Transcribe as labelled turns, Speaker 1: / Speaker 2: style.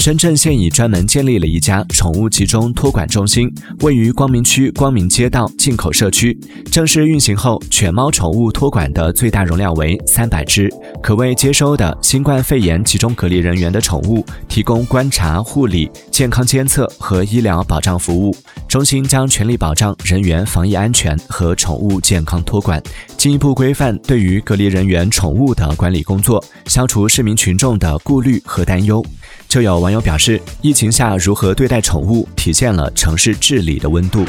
Speaker 1: 深圳现已专门建立了一家宠物集中托管中心，位于光明区光明街道进口社区。正式运行后，犬猫宠物托管的最大容量为三百只，可为接收的新冠肺炎集中隔离人员的宠物提供观察、护理、健康监测和医疗保障服务。中心将全力保障人员防疫安全和宠物健康托管，进一步规范对于隔离人员宠物的管理工作，消除市民群众的顾虑和担忧。就有网友表示，疫情下如何对待宠物，体现了城市治理的温度。